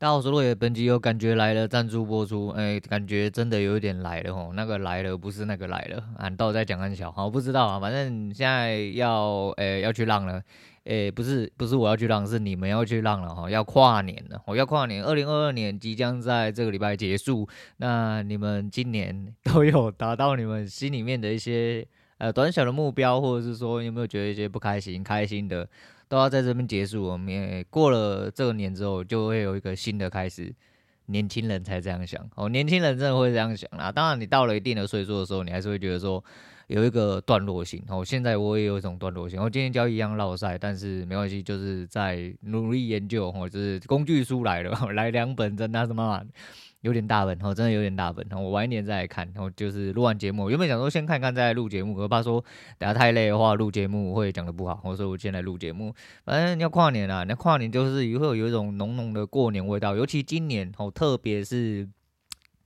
大家好，我是洛野，本集有感觉来了，赞助播出，哎、感觉真的有一点来了吼，那个来了不是那个来了，俺到底在讲安小，好，不知道啊，反正现在要，哎、要去浪了，哎、不是，不是我要去浪，是你们要去浪了哈，要跨年了，我要跨年，二零二二年即将在这个礼拜结束，那你们今年都有达到你们心里面的一些呃短小的目标，或者是说有没有觉得一些不开心、开心的？都要在这边结束，我们也过了这个年之后，就会有一个新的开始。年轻人才这样想哦，年轻人真的会这样想啦。当然，你到了一定的岁数的时候，你还是会觉得说有一个段落性哦。现在我也有一种段落性，我今天教一样烙赛，但是没关系，就是在努力研究哦，就是工具书来了，来两本真的什么。有点大本哦，真的有点大本。我晚一点再来看，然后就是录完节目，原本想说先看看再录节目，我怕说等下太累的话，录节目会讲的不好，我说我先来录节目。反正要跨年啦，那跨年就是以后有一种浓浓的过年味道，尤其今年哦，特别是。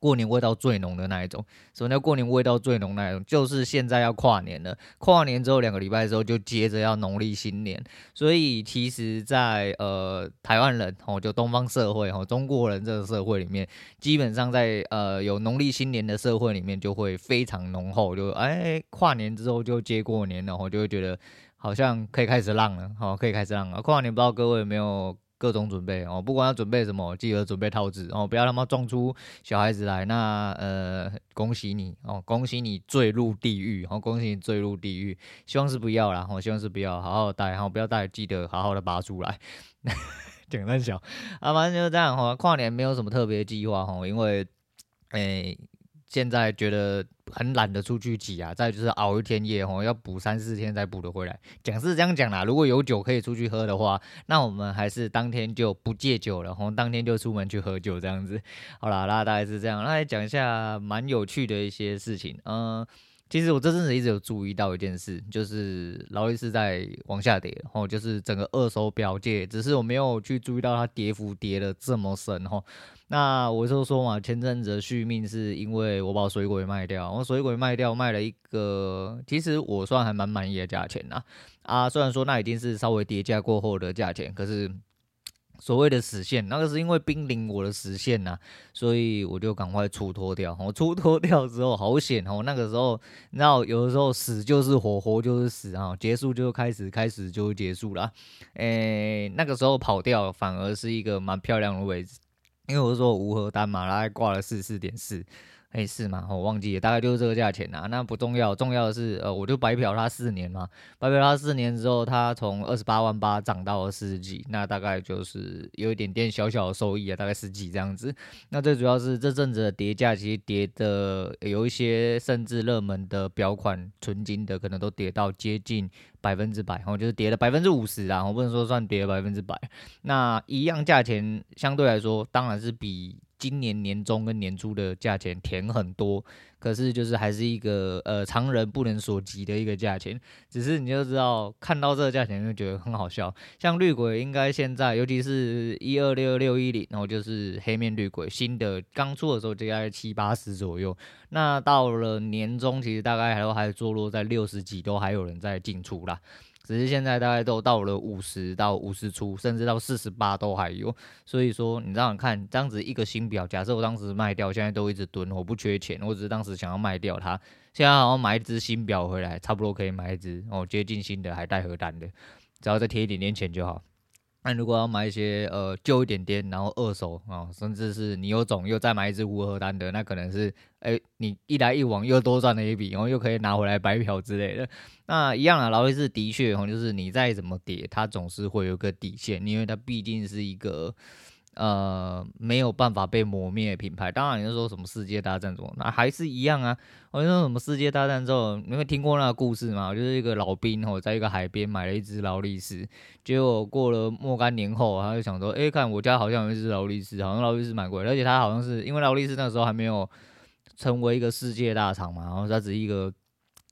过年味道最浓的那一种，什么叫过年味道最浓那一种？就是现在要跨年了，跨年之后两个礼拜之后就接着要农历新年，所以其实在，呃台湾人哦，就东方社会哦，中国人这个社会里面，基本上在呃有农历新年的社会里面就会非常浓厚，就哎跨年之后就接过年了，然后就会觉得好像可以开始浪了，好可以开始浪了。跨年不知道各位有没有？各种准备哦，不管要准备什么，记得准备套子哦，不要他妈撞出小孩子来。那呃，恭喜你哦，恭喜你坠入地狱哦，恭喜你坠入地狱。希望是不要啦，我希望是不要，好好带哈，不要带，记得好好的拔出来。简单小啊，反正就是这样哈。跨年没有什么特别计划哈，因为诶。欸现在觉得很懒得出去挤啊，再就是熬一天夜吼，要补三四天才补得回来。讲是这样讲啦，如果有酒可以出去喝的话，那我们还是当天就不戒酒了吼，当天就出门去喝酒这样子。好啦，那大概是这样，那来讲一下蛮有趣的一些事情。嗯，其实我这阵子一直有注意到一件事，就是劳力士在往下跌，吼，就是整个二手表界，只是我没有去注意到它跌幅跌得这么深吼。那我就说嘛，前阵子的续命是因为我把水鬼卖掉，我水鬼卖掉卖了一个，其实我算还蛮满意的价钱呐。啊，虽然说那已经是稍微跌价过后的价钱，可是所谓的死线，那个是因为濒临我的死线呐，所以我就赶快出脱掉。我出脱掉之后好险哦，那个时候你知道，有的时候死就是活，活就是死啊，结束就开始，开始就结束了。诶，那个时候跑掉反而是一个蛮漂亮的位置。因为我说无核单嘛，然后挂了四四点四，哎是吗？我忘记了，大概就是这个价钱啊。那不重要，重要的是，呃，我就白嫖他四年嘛，白嫖他四年之后，他从二十八万八涨到了四十几，那大概就是有一点点小小的收益啊，大概十几这样子。那最主要是这阵子的跌价，其实跌的有一些甚至热门的表款纯金的，可能都跌到接近。百分之百，然后就是跌了百分之五十啊，我不能说算跌了百分之百。那一样价钱相对来说，当然是比今年年中跟年初的价钱甜很多。可是就是还是一个呃常人不能所及的一个价钱。只是你就知道看到这个价钱就觉得很好笑。像绿鬼应该现在，尤其是一二六六一零，然后就是黑面绿鬼新的刚出的时候就在七八十左右。那到了年中，其实大概还都还坐落在六十几，都还有人在进出啦。只是现在大概都到了五十到五十出，甚至到四十八都还有。所以说，你这样看，这样子一个新表，假设我当时卖掉，现在都一直蹲，我不缺钱，我只是当时想要卖掉它。现在好像买一只新表回来，差不多可以买一只哦，接近新的，还带盒单的，只要再贴一点点钱就好。那如果要买一些呃旧一点点，然后二手啊、甚至是你有种又再买一只无核单的，那可能是哎、你一来一往又多赚了一笔，然后又可以拿回来白嫖之类的。那一样啊，劳力士的确哦，就是你再怎么跌，它总是会有个底线，因为它毕竟是一个。呃，没有办法被磨灭的品牌，当然你就说什么世界大战中，那还是一样啊。我就说什么世界大战之后，你会听过那个故事吗？就是一个老兵哦，在一个海边买了一只劳力士，结果过了若干年后，他就想说，哎，看我家好像有一只劳力士，好像劳力士蛮贵，而且他好像是因为劳力士那时候还没有成为一个世界大厂嘛，然后他只是一个。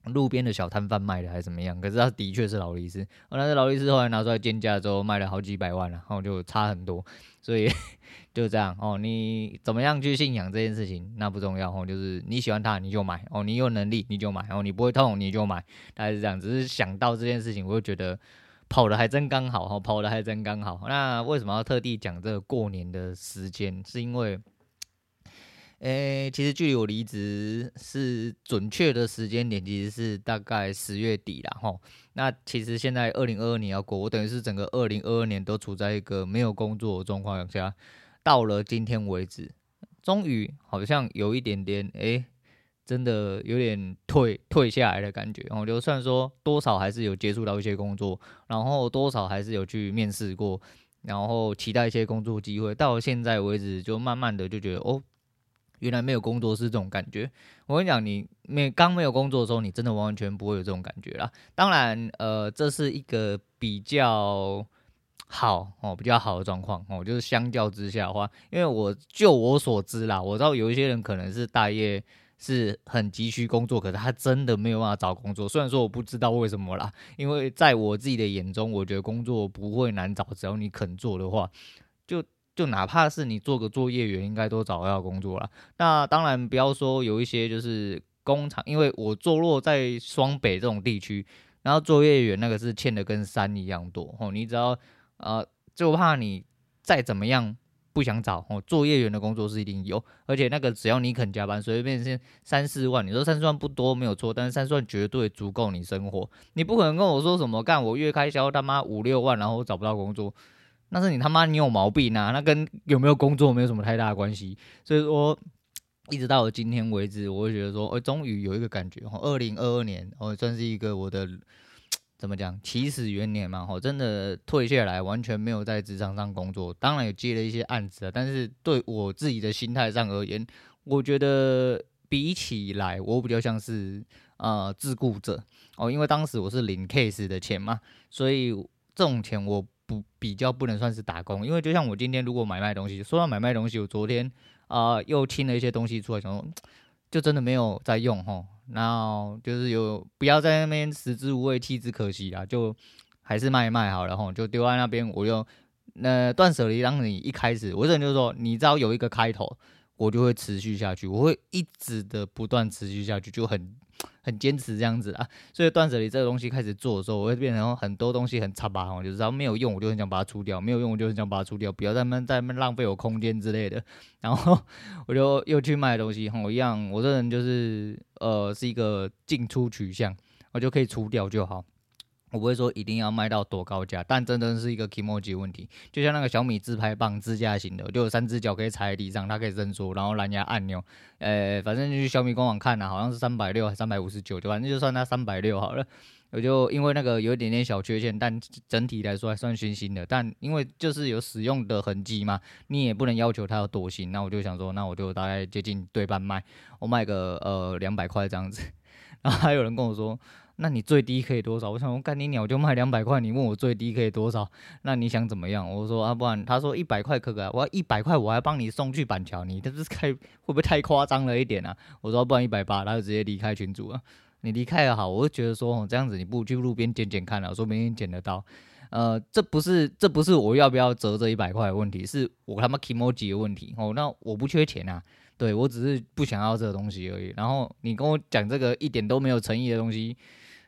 路边的小摊贩卖的还是怎么样？可是它的确是劳力士，后来是劳力士后来拿出来鉴价之后卖了好几百万了，然后就差很多，所以 就这样哦。你怎么样去信仰这件事情，那不重要哦，就是你喜欢它你就买哦，你有能力你就买哦，你不会痛你就买，大概是这样。只是想到这件事情，我就觉得。跑的还真刚好哈，跑的还真刚好。那为什么要特地讲这个过年的时间？是因为，诶，其实距离我离职是准确的时间点，其实是大概十月底了哈。那其实现在二零二二年要过，我等于是整个二零二二年都处在一个没有工作的状况下，到了今天为止，终于好像有一点点诶。真的有点退退下来的感觉，然后就算说多少还是有接触到一些工作，然后多少还是有去面试过，然后期待一些工作机会。到现在为止，就慢慢的就觉得哦，原来没有工作是这种感觉。我跟你讲，你没刚没有工作的时候，你真的完完全不会有这种感觉啦。当然，呃，这是一个比较好哦，比较好的状况哦，就是相较之下的话，因为我就我所知啦，我知道有一些人可能是大业。是很急需工作，可是他真的没有办法找工作。虽然说我不知道为什么啦，因为在我自己的眼中，我觉得工作不会难找，只要你肯做的话，就就哪怕是你做个作业员，应该都找到工作了。那当然不要说有一些就是工厂，因为我坐落在双北这种地区，然后作业员那个是欠的跟山一样多哦。你只要呃，就怕你再怎么样。不想找哦，作业员的工作是一定有，而且那个只要你肯加班，随便先三四万，你说三四万不多没有错，但是三四万绝对足够你生活。你不可能跟我说什么干我月开销他妈五六万，然后我找不到工作，那是你他妈你有毛病啊！那跟有没有工作没有什么太大关系。所以说，一直到今天为止，我会觉得说，我终于有一个感觉，二零二二年哦，算是一个我的。怎么讲？起始元年嘛，吼，真的退下来，完全没有在职场上工作。当然有接了一些案子啊，但是对我自己的心态上而言，我觉得比起来，我比较像是呃自雇者哦，因为当时我是领 case 的钱嘛，所以这种钱我不比较不能算是打工。因为就像我今天如果买卖东西，说到买卖东西，我昨天啊、又清了一些东西出来，想说就真的没有在用吼。然后就是有不要在那边食之无味弃之可惜啦，就还是卖一卖好了吼，就丢在那边。我就那断舍离，让你一开始，我这人就是说，你只要有一个开头，我就会持续下去，我会一直的不断持续下去，就很。很坚持这样子啊，所以断舍离这个东西开始做的时候，我会变成很多东西很差吧，我就知道没有用，我就很想把它出掉；没有用，我就很想把它出掉，不要在那在那浪费我空间之类的。然后我就又去卖东西，我一样，我这人就是呃是一个进出取向，我就可以出掉就好。我不会说一定要卖到多高价，但真的是一个 kimochi 问题。就像那个小米自拍棒支架型的，就有三只脚可以踩在地上，它可以伸缩，然后蓝牙按钮。呃，反正就去小米官网看呐，好像是三百六还三百五十九，就反正就算它三百六好了。我就因为那个有一点点小缺陷，但整体来说还算新新的。但因为就是有使用的痕迹嘛，你也不能要求它有多新。那我就想说，那我就大概接近对半卖，我卖个呃两百块这样子。然后还有人跟我说。那你最低可以多少？我想我干你鸟就卖两百块，你问我最低可以多少？那你想怎么样？我说啊，不然他说一百块可可？我要一百块，我还帮你送去板桥，你这是开会不会太夸张了一点啊？我说不然一百八，他就直接离开群组了。你离开也好，我就觉得说哦这样子你不去路边捡捡看了，说不定捡得到。呃，这不是这不是我要不要折这一百块的问题，是我他妈 k i m o j i 的问题哦。那我不缺钱啊，对我只是不想要这个东西而已。然后你跟我讲这个一点都没有诚意的东西。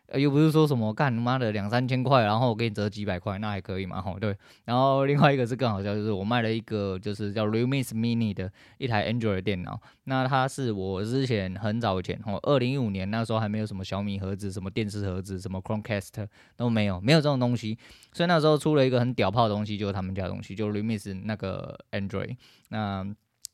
呃，又不是说什么干他妈的两三千块，然后我给你折几百块，那还可以嘛？吼，对。然后另外一个是更好笑，就是我卖了一个就是叫 Realme Mini 的一台 Android 电脑。那它是我之前很早以前，吼，二零一五年那时候还没有什么小米盒子、什么电视盒子、什么 Chromecast 都没有，没有这种东西。所以那时候出了一个很屌炮的东西，就是他们家的东西，就 Realme 那个 Android。那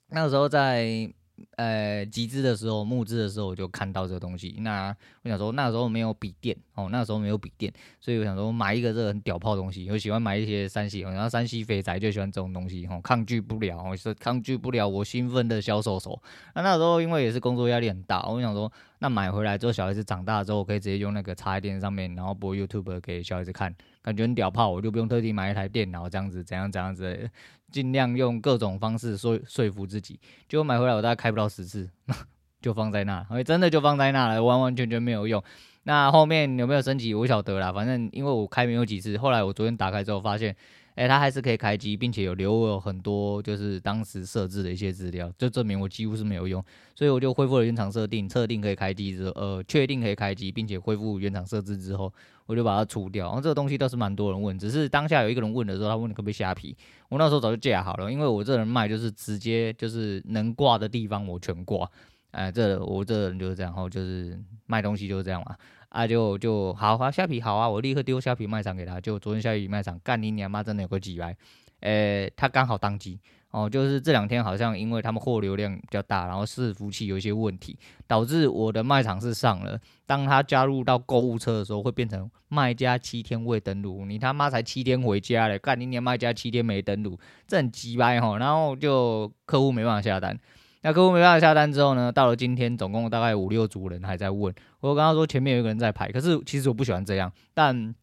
那个时候在。呃，集资的时候，募资的时候，我就看到这个东西。那我想说，那时候没有笔电哦，那时候没有笔电，所以我想说买一个这个很屌炮的东西。我喜欢买一些三 C，然后三 C 肥宅就喜欢这种东西，哦，抗拒不了，是抗拒不了我兴奋的销售手。那那时候因为也是工作压力很大，我想说，那买回来之后，小孩子长大之后，我可以直接用那个插在电视上面，然后播 YouTube 给小孩子看，感觉很屌炮，我就不用特地买一台电脑这样子，怎样怎样子的。尽量用各种方式说说服自己，结果买回来我大概开不到十次，就放在那，真的就放在那了，完完全全没有用。那后面有没有升级我晓得啦，反正因为我开没有几次，后来我昨天打开之后发现，诶、哎，它还是可以开机，并且有留有很多就是当时设置的一些资料，就证明我几乎是没有用，所以我就恢复了原厂设定，测定可以开机之后，呃，确定可以开机，并且恢复原厂设置之后，我就把它除掉。然后这个东西倒是蛮多人问，只是当下有一个人问的时候，他问你可不可以虾皮，我那时候早就架好了，因为我这人卖就是直接就是能挂的地方我全挂，哎，这我这人就是这样，然后就是卖东西就是这样嘛。啊就，就就好啊，虾皮好啊，我立刻丢虾皮卖场给他。就昨天虾皮卖场干你娘妈，真的有个几百，诶，他刚好当机哦，就是这两天好像因为他们货流量比较大，然后伺服器有一些问题，导致我的卖场是上了。当他加入到购物车的时候，会变成卖家七天未登录，你他妈才七天回家嘞，干你娘卖家七天没登录，这很鸡掰哈，然后就客户没办法下单。那客户没办法下单之后呢，到了今天，总共大概五六组人还在问。我刚刚说前面有一个人在排，可是其实我不喜欢这样。但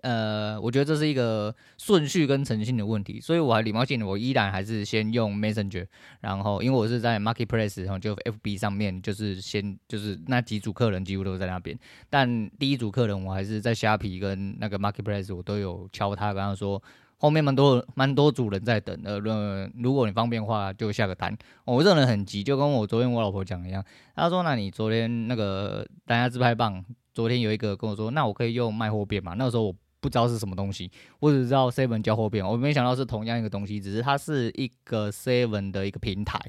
呃，我觉得这是一个顺序跟诚信的问题，所以我还礼貌性的，我依然还是先用 Messenger。然后因为我是在 Marketplace，然后就 FB 上面，就是先就是那几组客人几乎都在那边。但第一组客人我还是在虾皮跟那个 Marketplace，我都有敲他，跟他说。后面蛮多蛮多主人在等，呃，如果你方便的话，就下个单。我这人很急，就跟我昨天我老婆讲一样。她说：“那你昨天那个单家自拍棒，昨天有一个跟我说，那我可以用卖货币嘛？”那个时候我。不知道是什么东西，我只知道 Seven 交货便，我没想到是同样一个东西，只是它是一个 Seven 的一个平台。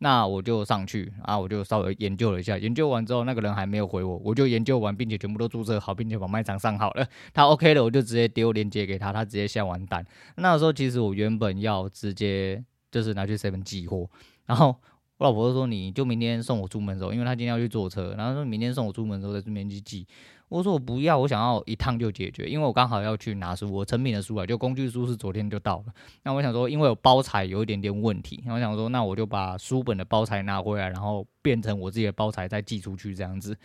那我就上去啊，我就稍微研究了一下，研究完之后那个人还没有回我，我就研究完，并且全部都注册好，并且把卖场上好了。他 OK 了，我就直接丢链接给他，他直接下完单。那时候其实我原本要直接就是拿去 Seven 寄货，然后我老婆就说，你就明天送我出门的时候，因为他今天要去坐车，然后说明天送我出门的时候在这边去寄。我说我不要，我想要一趟就解决，因为我刚好要去拿书，我成品的书啊，就工具书是昨天就到了。那我想说，因为有包材有一点点问题，我想说，那我就把书本的包材拿回来，然后变成我自己的包材再寄出去这样子。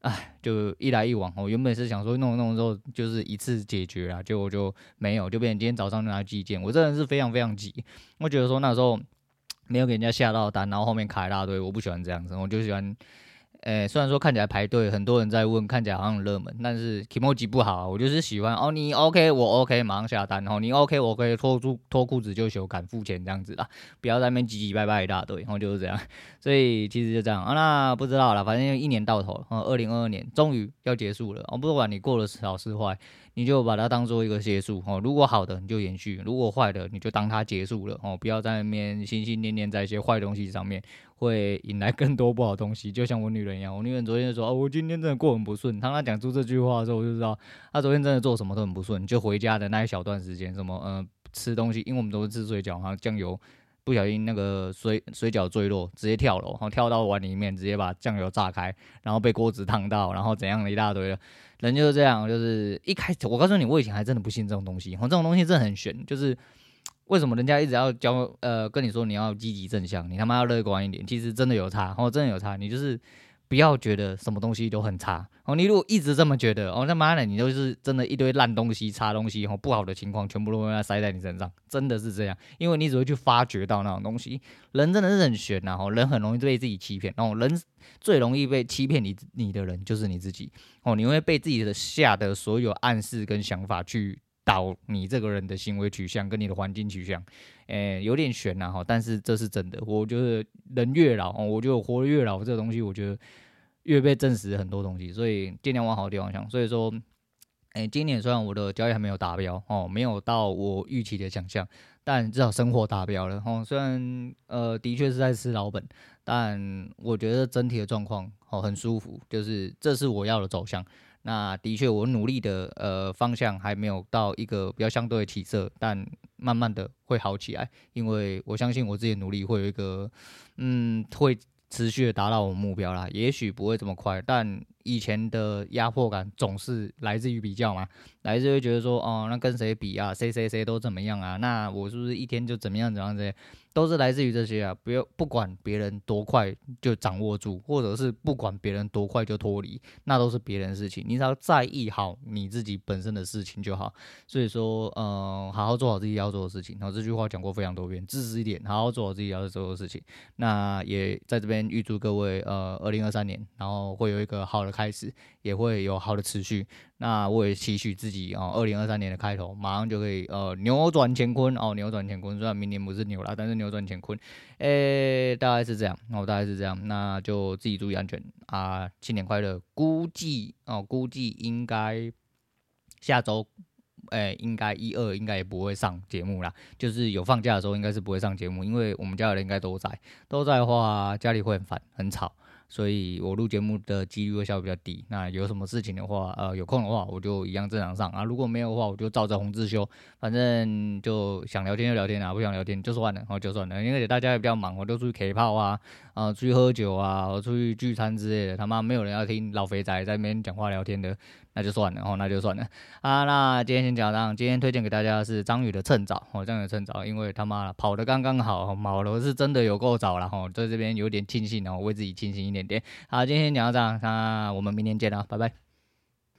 哎，就一来一往，我原本是想说弄弄之后就是一次解决啊，结果就没有，就变成今天早上就拿寄件。我这人是非常非常急，我觉得说那时候没有给人家下到单，然后后面卡一大堆，我不喜欢这样子，我就喜欢。诶、虽然说看起来排队很多人在问，看起来好像热门，但是 kimoji 不好，我就是喜欢哦，你 OK 我 OK，马上下单，然后你 OK 我可以脱裤脱裤子就休，敢付钱这样子啦，不要在那边唧唧拜拜一大堆，然后就是这样，所以其实就这样啊，那不知道了，反正一年到头了，二零二二年终于要结束了，哦，不管你过了是好是坏。你就把它当做一个结束哦，如果好的你就延续，如果坏的你就当它结束了哦，不要在那边心心念念在一些坏东西上面，会引来更多不好东西。就像我女人一样，我女人昨天就说哦，我今天真的过很不顺。当她讲出这句话的时候，我就知道她昨天真的做什么都很不顺。就回家的那一小段时间，什么嗯、吃东西，因为我们都是吃水饺哈，酱油不小心那个水水饺坠落，直接跳楼，然后跳到碗里面，直接把酱油炸开，然后被锅子烫到，然后怎样的一大堆的。人就是这样，就是一开始我告诉你，我以前还真的不信这种东西，这种东西真的很玄，就是为什么人家一直要教呃跟你说你要积极正向，你他妈要乐观一点，其实真的有差，哦，真的有差，你就是。不要觉得什么东西都很差哦，你如果一直这么觉得哦，他妈的，你都是真的一堆烂东西、差东西哦，不好的情况全部都会塞在你身上，真的是这样，因为你只会去发掘到那种东西。人真的是很玄呐，哦，人很容易被自己欺骗，哦，人最容易被欺骗你你的人就是你自己哦，你会被自己的下的所有暗示跟想法去。导你这个人的行为取向跟你的环境取向，诶、有点悬呐哈，但是这是真的。我觉得人越老，我觉得活越老，这个东西我觉得越被证实很多东西，所以尽量往好的地方想。所以说，诶、今年虽然我的交易还没有达标哦，没有到我预期的想象，但至少生活达标了哦。虽然呃，的确是在吃老本，但我觉得整体的状况哦很舒服，就是这是我要的走向。那的确，我努力的呃方向还没有到一个比较相对的起色，但慢慢的会好起来，因为我相信我自己的努力会有一个，嗯，会持续的达到我目标啦。也许不会这么快，但以前的压迫感总是来自于比较嘛，来自于觉得说，哦，那跟谁比啊？谁谁谁都怎么样啊？那我是不是一天就怎么样怎么样这些？都是来自于这些啊，不要不管别人多快就掌握住，或者是不管别人多快就脱离，那都是别人的事情。你只要在意好你自己本身的事情就好。所以说，嗯、好好做好自己要做的事情。然后这句话讲过非常多遍，自私一点，好好做好自己要做的事情。那也在这边预祝各位，呃，二零二三年，然后会有一个好的开始，也会有好的持续。那我也期许自己哦，二零二三年的开头马上就可以呃扭转乾坤哦，扭转乾坤。虽然明年不是牛了，但是扭转乾坤，诶、大概是这样哦，大概是这样。那就自己注意安全啊，新年快乐！估计哦，估计应该下周。哎、欸，应该一二应该也不会上节目啦，就是有放假的时候应该是不会上节目，因为我们家的人应该都在，都在的话家里会很烦很吵。所以我录节目的几率会稍微比较低。那有什么事情的话，呃，有空的话我就一样正常上啊。如果没有的话，我就照着红字修。反正就想聊天就聊天啊，不想聊天就算了，然后就算了。因为大家也比较忙，我都出去 K 炮啊，啊、出去喝酒啊，我出去聚餐之类的。他妈没有人要听老肥仔在那边讲话聊天的，那就算了，哦，那就算了啊。那今天先讲到这，今天推荐给大家的是张宇的趁早，哦，张宇趁早，因为他妈跑得刚刚好，跑的是真的有够早了，哦，在这边有点庆幸，然后为自己庆幸一点。点好，今天讲到这样，那我们明天见了，拜拜。